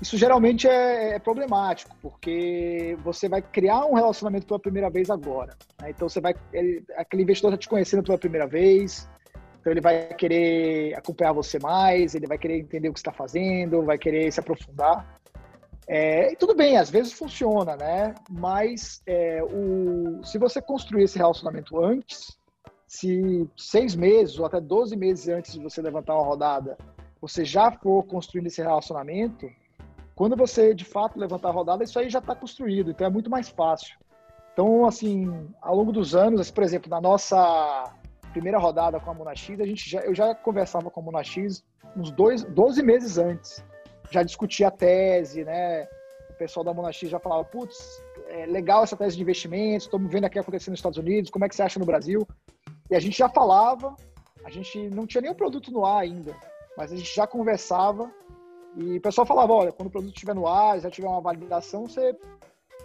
Isso geralmente é, é problemático, porque você vai criar um relacionamento pela primeira vez agora. Né? Então você vai, ele, aquele investidor está te conhecendo pela primeira vez, então ele vai querer acompanhar você mais, ele vai querer entender o que está fazendo, vai querer se aprofundar. É, tudo bem, às vezes funciona, né? Mas é, o, se você construir esse relacionamento antes, se seis meses ou até 12 meses antes de você levantar uma rodada, você já for construindo esse relacionamento, quando você de fato levantar a rodada, isso aí já está construído, então é muito mais fácil. Então, assim, ao longo dos anos, por exemplo, na nossa primeira rodada com a Monax, a gente já, eu já conversava com a Monax uns dois, 12 meses antes. Já discutia a tese, né? O pessoal da Monax já falava, putz, é legal essa tese de investimentos, estamos vendo aqui acontecendo nos Estados Unidos, como é que você acha no Brasil? E a gente já falava, a gente não tinha nenhum produto no ar ainda, mas a gente já conversava e o pessoal falava, olha, quando o produto estiver no ar, já tiver uma validação, você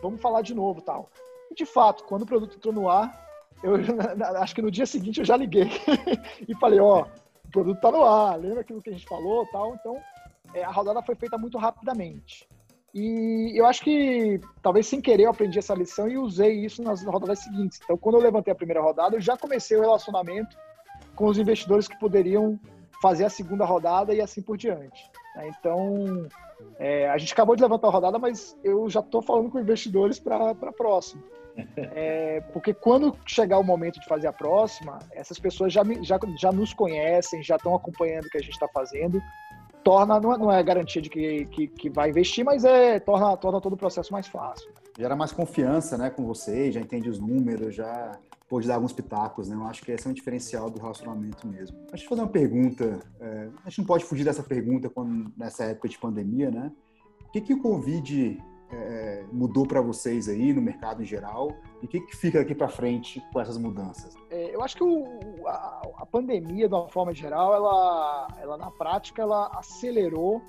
vamos falar de novo, tal. E de fato, quando o produto entrou no ar, eu acho que no dia seguinte eu já liguei e falei, ó, o produto está no ar, lembra aquilo que a gente falou, tal. Então, é, a rodada foi feita muito rapidamente. E eu acho que, talvez sem querer, eu aprendi essa lição e usei isso nas rodadas seguintes. Então, quando eu levantei a primeira rodada, eu já comecei o relacionamento com os investidores que poderiam fazer a segunda rodada e assim por diante. Né? Então, é, a gente acabou de levantar a rodada, mas eu já estou falando com investidores para a próxima. É, porque quando chegar o momento de fazer a próxima, essas pessoas já, já, já nos conhecem, já estão acompanhando o que a gente está fazendo torna, não é, não é garantia de que, que, que, vai investir, mas é torna, torna todo o processo mais fácil.
Gera mais confiança né, com você, já entende os números, já pode dar alguns pitacos, né? Eu acho que esse é um diferencial do relacionamento mesmo. Deixa eu fazer uma pergunta, é, a gente não pode fugir dessa pergunta quando, nessa época de pandemia, né? O que, que o Covid é, mudou para vocês aí no mercado em geral? E o que, que fica daqui para frente com essas mudanças?
É, eu acho que o, a, a, pandemia, de uma forma geral, ela, ela na prática, ela acelerou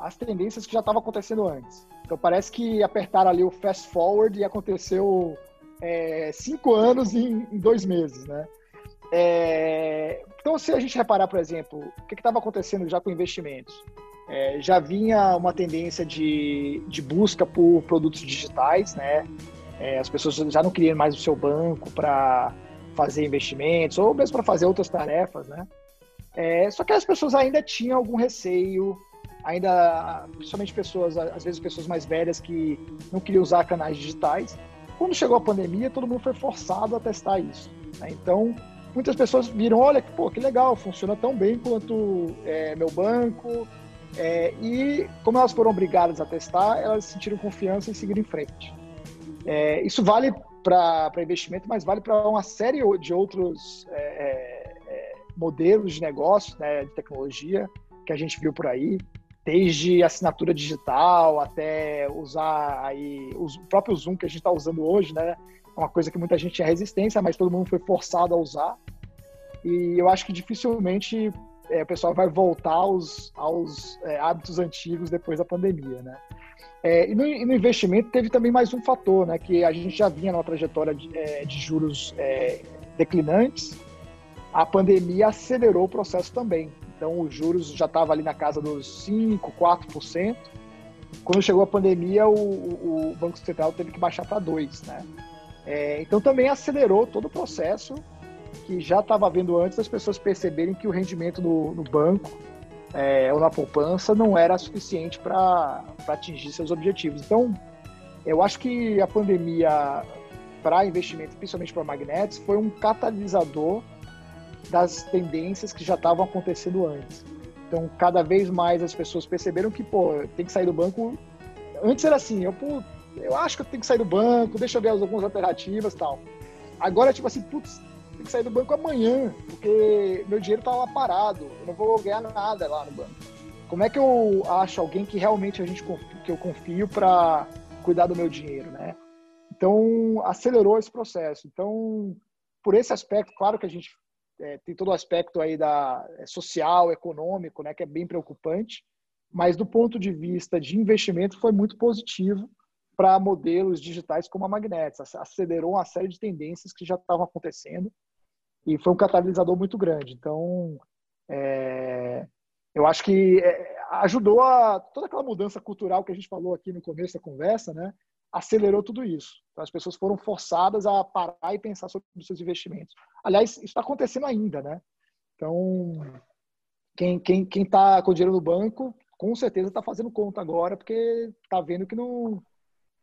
as tendências que já estavam acontecendo antes. Então parece que apertaram ali o fast forward e aconteceu é, cinco anos em, em, dois meses, né? É, então, se a gente reparar, por exemplo, o que estava acontecendo já com investimentos? É, já vinha uma tendência de, de busca por produtos digitais, né? É, as pessoas já não queriam mais o seu banco para fazer investimentos ou mesmo para fazer outras tarefas, né? É, só que as pessoas ainda tinham algum receio, ainda, principalmente pessoas, às vezes pessoas mais velhas que não queriam usar canais digitais. Quando chegou a pandemia, todo mundo foi forçado a testar isso. Né? Então, muitas pessoas viram, olha, pô, que legal, funciona tão bem quanto é, meu banco, é, e como elas foram obrigadas a testar, elas sentiram confiança em seguir em frente. É, isso vale para investimento, mas vale para uma série de outros é, é, é, modelos de negócio, né, de tecnologia que a gente viu por aí, desde assinatura digital até usar aí o próprio Zoom que a gente está usando hoje, né? É uma coisa que muita gente tinha resistência, mas todo mundo foi forçado a usar. E eu acho que dificilmente é, o pessoal vai voltar aos, aos é, hábitos antigos depois da pandemia, né? É, e, no, e, no, investimento teve também mais um fator, né? Que a gente já vinha numa trajetória de, é, de juros é, declinantes, a pandemia acelerou o processo também. Então, os juros já estavam ali na casa dos 5%, 4%. Quando chegou a pandemia, o, o Banco Central teve que baixar para 2%. Né? É, então, também acelerou todo o processo que já estava havendo antes das pessoas perceberem que o rendimento no, no banco é, ou na poupança não era suficiente para atingir seus objetivos. Então, eu acho que a pandemia para investimento, principalmente para magnetos, foi um catalisador das tendências que já estavam acontecendo antes. Então, cada vez mais as pessoas perceberam que, pô, tem que sair do banco. Antes era assim, eu, pô, eu acho que eu tenho que sair do banco, deixa eu ver algumas alternativas tal. Agora, tipo assim, putz, tem que sair do banco amanhã, porque meu dinheiro tá lá parado, eu não vou ganhar nada lá no banco. Como é que eu acho alguém que realmente a gente que eu confio para cuidar do meu dinheiro, né? Então, acelerou esse processo. Então, por esse aspecto, claro que a gente é, tem todo o aspecto aí da é, social, econômico, né, que é bem preocupante, mas do ponto de vista de investimento foi muito positivo para modelos digitais como a Magnetis. Acelerou uma série de tendências que já estavam acontecendo e foi um catalisador muito grande. Então, é, eu acho que é, ajudou a toda aquela mudança cultural que a gente falou aqui no começo da conversa, né? Acelerou tudo isso. Então, as pessoas foram forçadas a parar e pensar sobre os seus investimentos. Aliás, isso está acontecendo ainda, né? Então, quem quem quem está com dinheiro no banco, com certeza está fazendo conta agora, porque está vendo que não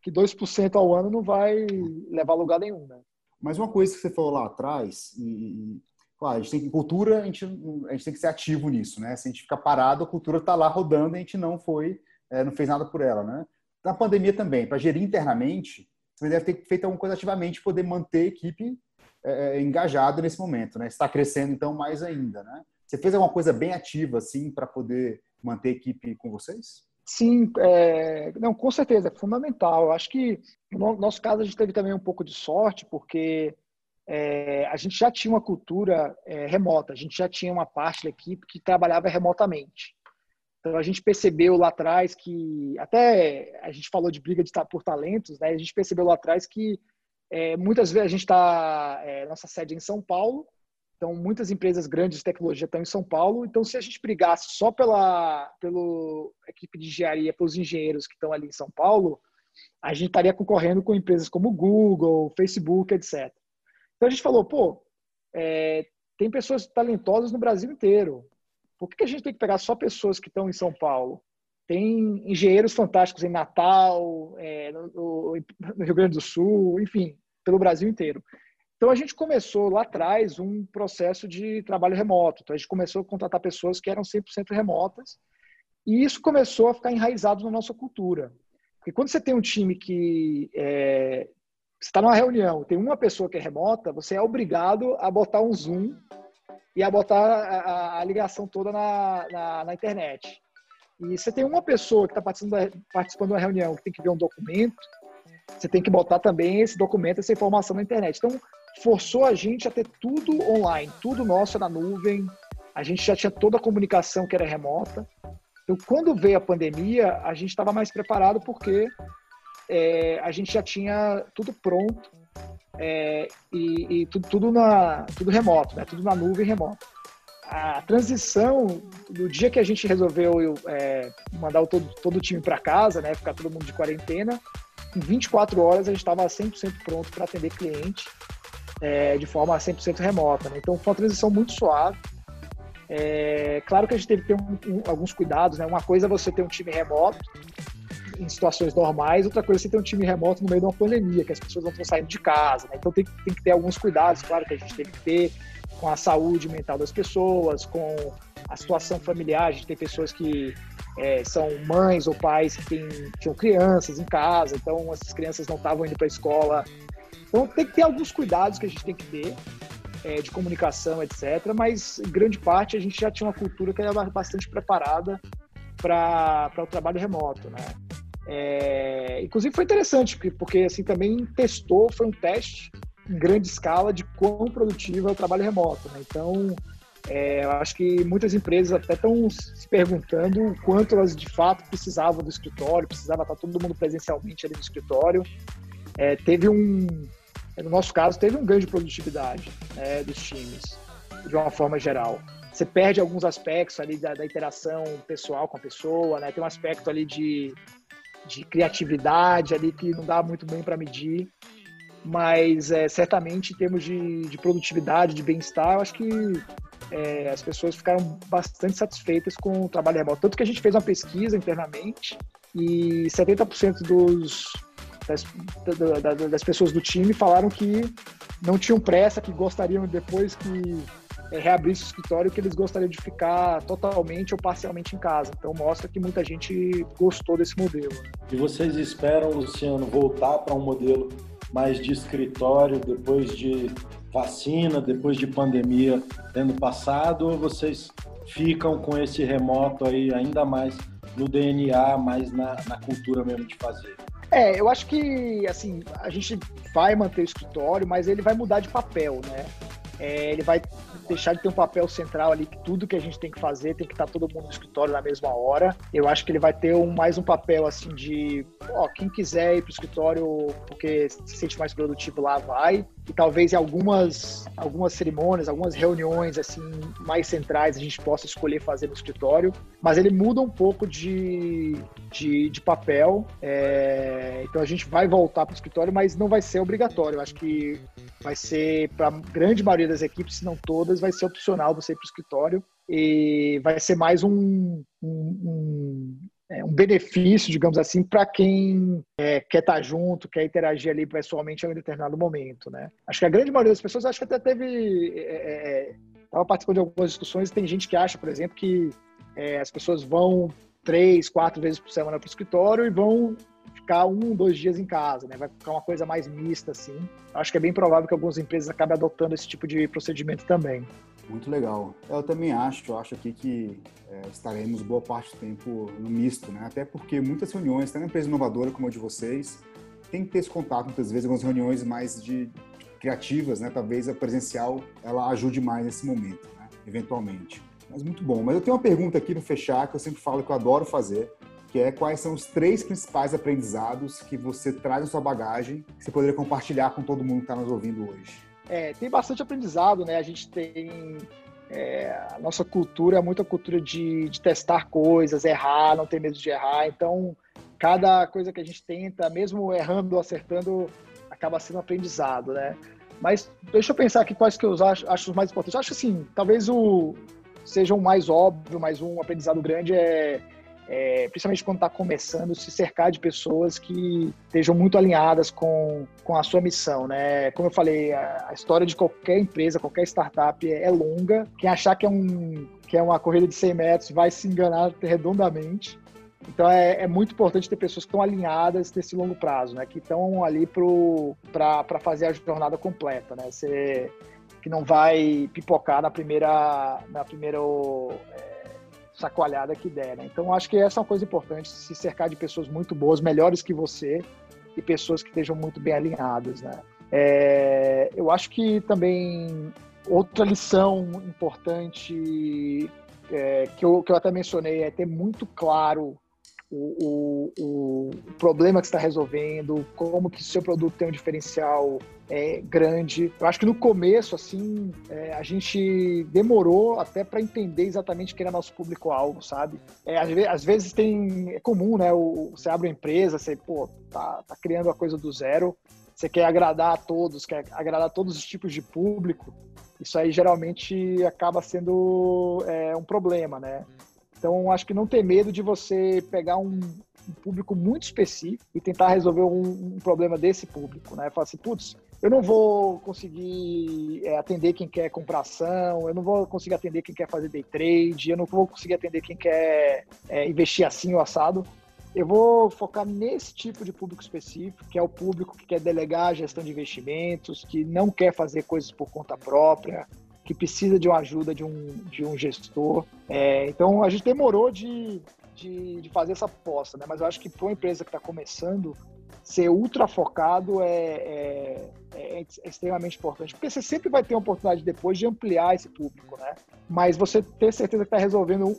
que 2% ao ano não vai levar lugar nenhum, né?
Mas uma coisa que você falou lá atrás, e, claro, a gente tem que, cultura, a gente, a gente tem que ser ativo nisso, né? Se a gente ficar parado, a cultura está lá rodando e a gente não foi, é, não fez nada por ela, né? Na pandemia também, para gerir internamente, você deve ter feito alguma coisa ativamente poder manter a equipe é, é, engajada nesse momento, né? Está crescendo então mais ainda, né? Você fez alguma coisa bem ativa assim para poder manter a equipe com vocês?
Sim, é, não, com certeza, é fundamental. Acho que no nosso caso a gente teve também um pouco de sorte, porque é, a gente já tinha uma cultura é, remota, a gente já tinha uma parte da equipe que trabalhava remotamente. Então a gente percebeu lá atrás que, até a gente falou de briga de, por talentos, né? A gente percebeu lá atrás que é, muitas vezes a gente está, é, nossa sede é em São Paulo, então muitas empresas grandes de tecnologia estão em São Paulo. Então se a gente brigasse só pela, pela equipe de engenharia, pelos engenheiros que estão ali em São Paulo, a gente estaria concorrendo com empresas como Google, Facebook, etc. Então a gente falou, pô, é, tem pessoas talentosas no Brasil inteiro. Por que a gente tem que pegar só pessoas que estão em São Paulo? Tem engenheiros fantásticos em Natal, é, no, no Rio Grande do Sul, enfim, pelo Brasil inteiro. Então a gente começou lá atrás um processo de trabalho remoto. Então a gente começou a contratar pessoas que eram 100% remotas e isso começou a ficar enraizado na nossa cultura. Porque quando você tem um time que é, está numa reunião, tem uma pessoa que é remota, você é obrigado a botar um Zoom e a botar a, a ligação toda na, na, na, internet. E você tem uma pessoa que está participando, participando de uma reunião que tem que ver um documento, você tem que botar também esse documento, essa informação na internet. Então, forçou a gente a ter tudo online, tudo nosso na nuvem, a gente já tinha toda a comunicação que era remota. Então, quando veio a pandemia, a gente estava mais preparado porque é, a gente já tinha tudo pronto é, e, e tudo, tudo, na, tudo remoto, né? tudo na nuvem remoto. A transição, do dia que a gente resolveu é, mandar o todo, todo o time para casa, né? ficar todo mundo de quarentena, em 24 horas a gente estava 100% pronto para atender cliente é, de forma 100% remota. Né? Então foi uma transição muito suave. É, claro que a gente teve que ter um, um, alguns cuidados, né? Uma coisa é você ter um time remoto, em situações normais, outra coisa é você ter um time remoto no meio de uma pandemia, que as pessoas não estão saindo de casa, né? Então tem, tem que ter alguns cuidados, claro que a gente tem que ter com a saúde mental das pessoas, com a situação familiar, a gente tem pessoas que é, são mães ou pais que têm, tinham crianças em casa, então essas crianças não estavam indo para a escola. Então tem que ter alguns cuidados que a gente tem que ter é, de comunicação, etc. Mas grande parte a gente já tinha uma cultura que era bastante preparada para o trabalho remoto, né? É, inclusive foi interessante, porque, porque assim também testou, foi um teste em grande escala de quão produtivo é o trabalho remoto. Né? Então, é, eu acho que muitas empresas até estão se perguntando o quanto elas de fato precisavam do escritório, precisava estar todo mundo presencialmente ali no escritório. É, teve um, no nosso caso, teve um ganho de produtividade né, dos times, de uma forma geral. você perde alguns aspectos ali da, da, interação pessoal com a pessoa, né? Tem um aspecto ali de, de criatividade ali que não dá muito bem para medir, mas é, certamente em termos de, de produtividade, de bem-estar, eu acho que é, as pessoas ficaram bastante satisfeitas com o trabalho remoto. Tanto que a gente fez uma pesquisa internamente e 70% dos, das, das pessoas do time falaram que não tinham pressa, que gostariam depois que é, reabrisse o escritório, que eles gostariam de ficar totalmente ou parcialmente em casa. Então mostra que muita gente gostou desse modelo.
E vocês esperam, Luciano, voltar para um modelo mais de escritório depois de vacina, depois de pandemia tendo passado, ou vocês ficam com esse remoto aí ainda mais no DNA, mais na, na cultura mesmo de fazer?
É, eu acho que, assim, a gente vai manter o escritório, mas ele vai mudar de papel, né? É, ele vai deixar de ter um papel central ali, que tudo que a gente tem que fazer tem que estar todo mundo no escritório na mesma hora. Eu acho que ele vai ter um, mais um papel assim de, ó, quem quiser ir para o escritório porque se sente mais produtivo lá, vai. E talvez em algumas, algumas cerimônias, algumas reuniões assim mais centrais a gente possa escolher fazer no escritório. Mas ele muda um pouco de, de, de papel. É, então a gente vai voltar para o escritório, mas não vai ser obrigatório. Eu acho que vai ser para a grande maioria das equipes, se não todas, vai ser opcional você ir para o escritório e vai ser mais um, um, um, é, um benefício, digamos assim, para quem é, quer estar tá junto, quer interagir ali pessoalmente em um determinado momento, né? Acho que a grande maioria das pessoas, acho que até teve... Estava é, é participando de algumas discussões tem gente que acha, por exemplo, que é, as pessoas vão três, quatro vezes por semana para o escritório e vão ficar um, dois dias em casa, né? Vai ficar uma coisa mais mista, assim. Acho que é bem provável que algumas empresas acabem adotando esse tipo de procedimento também.
Muito legal. Eu também acho, eu acho aqui que é, estaremos boa parte do tempo no misto, né? Até porque muitas reuniões, até na empresa inovadora como a de vocês, tem que ter esse contato muitas vezes, algumas reuniões mais de criativas, né? Talvez a presencial ela ajude mais nesse momento, né? Eventualmente. Mas muito bom. Mas eu tenho uma pergunta aqui no fechar que eu sempre falo que eu adoro fazer, que é quais são os três principais aprendizados que você traz na sua bagagem que você poderia compartilhar com todo mundo que está nos ouvindo hoje.
É, tem bastante aprendizado, né? A gente tem é, a nossa cultura é muita cultura de, de, testar coisas, errar, não ter medo de errar. Então, cada coisa que a gente tenta, mesmo errando ou acertando, acaba sendo aprendizado, né? Mas deixa eu pensar aqui quais que eu acho, acho os mais importantes. Acho assim, talvez o seja o mais óbvio, mas um aprendizado grande é é, principalmente quando está começando, se cercar de pessoas que estejam muito alinhadas com, com a sua missão, né? Como eu falei, a, a história de qualquer empresa, qualquer startup é, é, longa. Quem achar que é, um, que é uma corrida de 100 metros vai se enganar redondamente. Então é, é, muito importante ter pessoas que estão alinhadas nesse longo prazo, né? Que estão ali para fazer a jornada completa, né? Você que não vai pipocar na primeira na primeira é, sacoalhada que der. Né? Então, acho que essa é uma coisa importante, se cercar de pessoas muito boas, melhores que você e pessoas que estejam muito bem alinhadas. Né? É, eu acho que também outra lição importante é, que, eu, que eu até mencionei é ter muito claro o, o, problema que está resolvendo, como que seu produto tem um diferencial é, grande. Eu acho que no começo, assim, é, a gente demorou até para entender exatamente quem era nosso público-alvo, sabe? É, às, vezes, às, vezes tem, é comum, né? O, você abre uma empresa, você, pô, tá, tá criando a coisa do zero, você quer agradar a todos, quer agradar todos os tipos de público. Isso aí geralmente acaba sendo é, um problema, né? Então, acho que não ter medo de você pegar um, um público muito específico e tentar resolver um, um problema desse público, né? Falar assim, putz, eu não vou conseguir é, atender quem quer comprar ação, eu não vou conseguir atender quem quer fazer day trade, eu não vou conseguir atender quem quer é, investir assim ou assado. Eu vou focar nesse tipo de público específico, que é o público que quer delegar a gestão de investimentos, que não quer fazer coisas por conta própria, que precisa de uma ajuda de um, de um gestor. É, então, a gente demorou de, de, de, fazer essa aposta, né? mas eu acho que para uma empresa que está começando, ser ultra focado é, é, é, é, extremamente importante, porque você sempre vai ter uma oportunidade depois de ampliar esse público, né? Mas você ter certeza que está resolvendo um,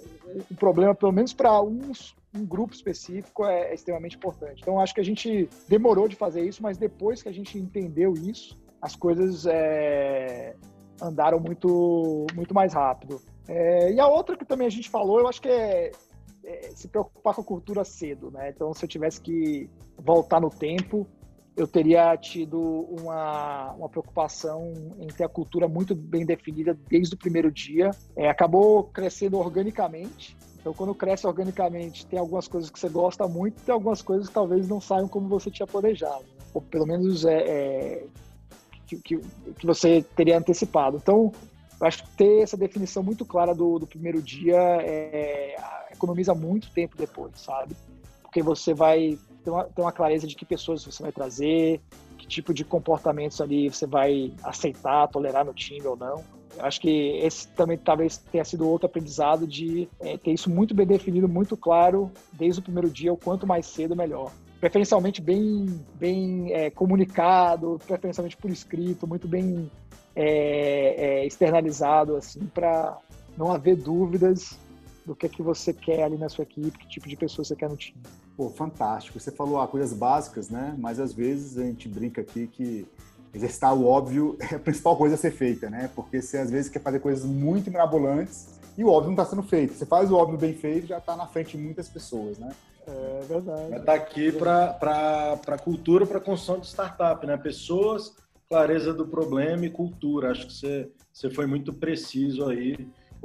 um, problema, pelo menos para uns um grupo específico é, é, extremamente importante. Então, acho que a gente demorou de fazer isso, mas depois que a gente entendeu isso, as coisas é, andaram muito, muito mais rápido. É, e a outra que também a gente falou, eu acho que é, é, se preocupar com a cultura cedo, né? Então, se eu tivesse que voltar no tempo, eu teria tido uma, uma preocupação em ter a cultura muito bem definida desde o primeiro dia. É, acabou crescendo organicamente. Então, quando cresce organicamente, tem algumas coisas que você gosta muito, tem algumas coisas que talvez não saiam como você tinha planejado. Ou pelo menos é, é que, que, você teria antecipado. Então, eu acho que ter essa definição muito clara do, do primeiro dia é, economiza muito tempo depois, sabe? Porque você vai ter uma, ter uma clareza de que pessoas você vai trazer, que tipo de comportamentos ali você vai aceitar, tolerar no time ou não. Eu acho que esse também talvez tenha sido outro aprendizado de é, ter isso muito bem definido, muito claro desde o primeiro dia, o quanto mais cedo melhor. Preferencialmente bem, bem é, comunicado, preferencialmente por escrito, muito bem é, é externalizado, assim, para não haver dúvidas do que é que você quer ali na sua equipe, que tipo de pessoa você quer no time.
Pô, fantástico. Você falou ah, coisas básicas, né? Mas às vezes a gente brinca aqui que exercitar o óbvio é a principal coisa a ser feita, né? Porque você às vezes quer fazer coisas muito mirabolantes e o óbvio não está sendo feito. Você faz o óbvio bem feito já está na frente de muitas pessoas, né?
É verdade.
Vai estar tá aqui para a cultura, para a construção de startup, né? Pessoas, clareza do problema e cultura. Acho que você, você foi muito preciso aí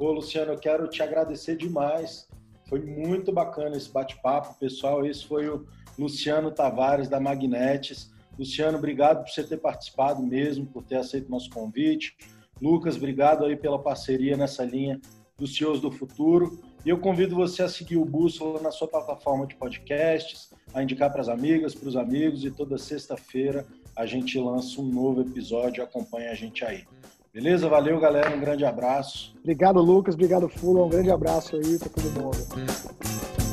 Ô, Luciano, eu quero te agradecer demais. Foi muito bacana esse bate-papo, pessoal. Esse foi o Luciano Tavares, da Magnetes. Luciano, obrigado por você ter participado mesmo, por ter aceito o nosso convite. Lucas, obrigado aí pela parceria nessa linha dos CEOs do futuro. E eu convido você a seguir o Bússola na sua plataforma de podcasts, a indicar para as amigas, para os amigos, e toda sexta-feira a gente lança um novo episódio. Acompanhe a gente aí. Beleza? Valeu, galera. Um grande abraço.
Obrigado, Lucas. Obrigado, Fula. Um grande abraço aí para todo mundo.